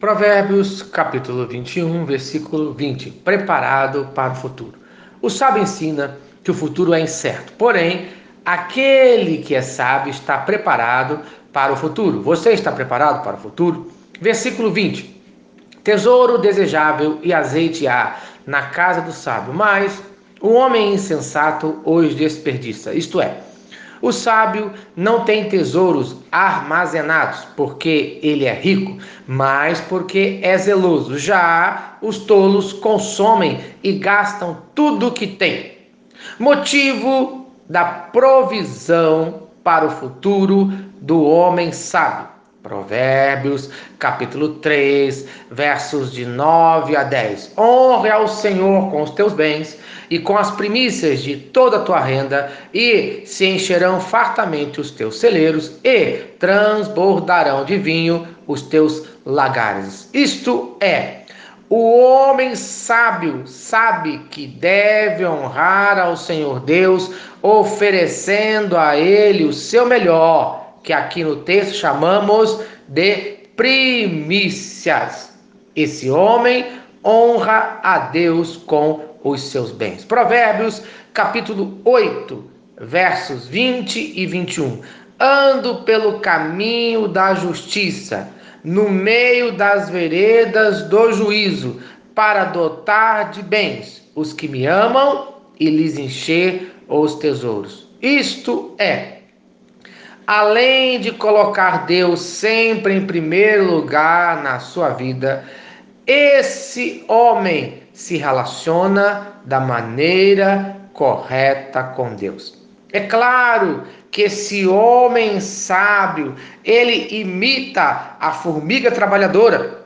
Provérbios, capítulo 21, versículo 20. Preparado para o futuro. O sábio ensina que o futuro é incerto, porém, aquele que é sábio está preparado para o futuro. Você está preparado para o futuro? Versículo 20. Tesouro desejável e azeite há na casa do sábio, mas o homem insensato os desperdiça. Isto é, o sábio não tem tesouros armazenados porque ele é rico, mas porque é zeloso. Já os tolos consomem e gastam tudo o que têm. Motivo da provisão para o futuro do homem sábio. Provérbios, capítulo 3, versos de 9 a 10. Honre ao Senhor com os teus bens e com as primícias de toda a tua renda, e se encherão fartamente os teus celeiros, e transbordarão de vinho os teus lagares. Isto é, o homem sábio sabe que deve honrar ao Senhor Deus, oferecendo a ele o seu melhor que aqui no texto chamamos de primícias. Esse homem honra a Deus com os seus bens. Provérbios, capítulo 8, versos 20 e 21. Ando pelo caminho da justiça, no meio das veredas do juízo, para dotar de bens os que me amam e lhes encher os tesouros. Isto é além de colocar Deus sempre em primeiro lugar na sua vida, esse homem se relaciona da maneira correta com Deus. É claro que esse homem sábio, ele imita a formiga trabalhadora,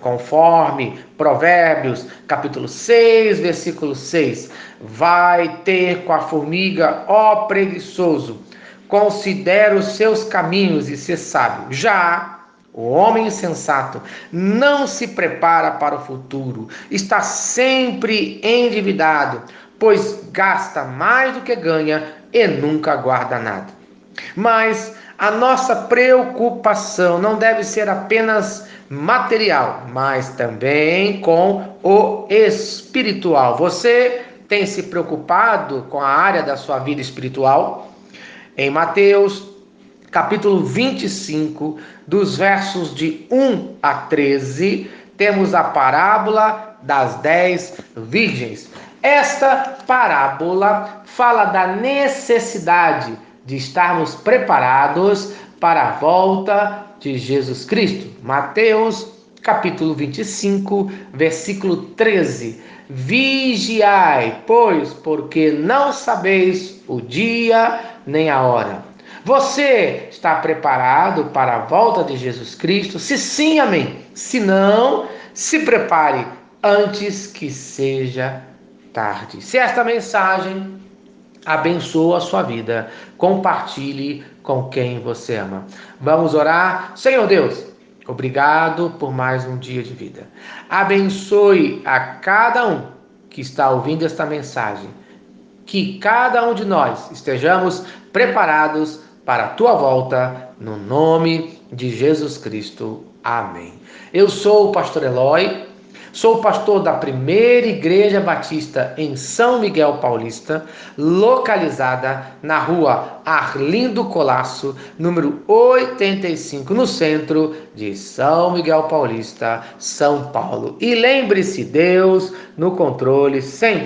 conforme Provérbios, capítulo 6, versículo 6. Vai ter com a formiga, ó preguiçoso, considera os seus caminhos e ser sábio. Já o homem insensato não se prepara para o futuro, está sempre endividado, pois gasta mais do que ganha e nunca guarda nada. Mas a nossa preocupação não deve ser apenas material, mas também com o espiritual. Você tem se preocupado com a área da sua vida espiritual? Em Mateus, capítulo 25, dos versos de 1 a 13, temos a parábola das dez virgens. Esta parábola fala da necessidade de estarmos preparados para a volta de Jesus Cristo. Mateus, capítulo 25, versículo 13. Vigiai, pois, porque não sabeis o dia nem a hora. Você está preparado para a volta de Jesus Cristo? Se sim, amém. Se não, se prepare antes que seja tarde. Se esta mensagem abençoa a sua vida, compartilhe com quem você ama. Vamos orar. Senhor Deus, obrigado por mais um dia de vida. Abençoe a cada um que está ouvindo esta mensagem que cada um de nós estejamos preparados para a tua volta, no nome de Jesus Cristo. Amém. Eu sou o pastor Eloy, sou pastor da primeira Igreja Batista em São Miguel Paulista, localizada na rua Arlindo Colasso, número 85, no centro de São Miguel Paulista, São Paulo. E lembre-se, Deus no controle sempre.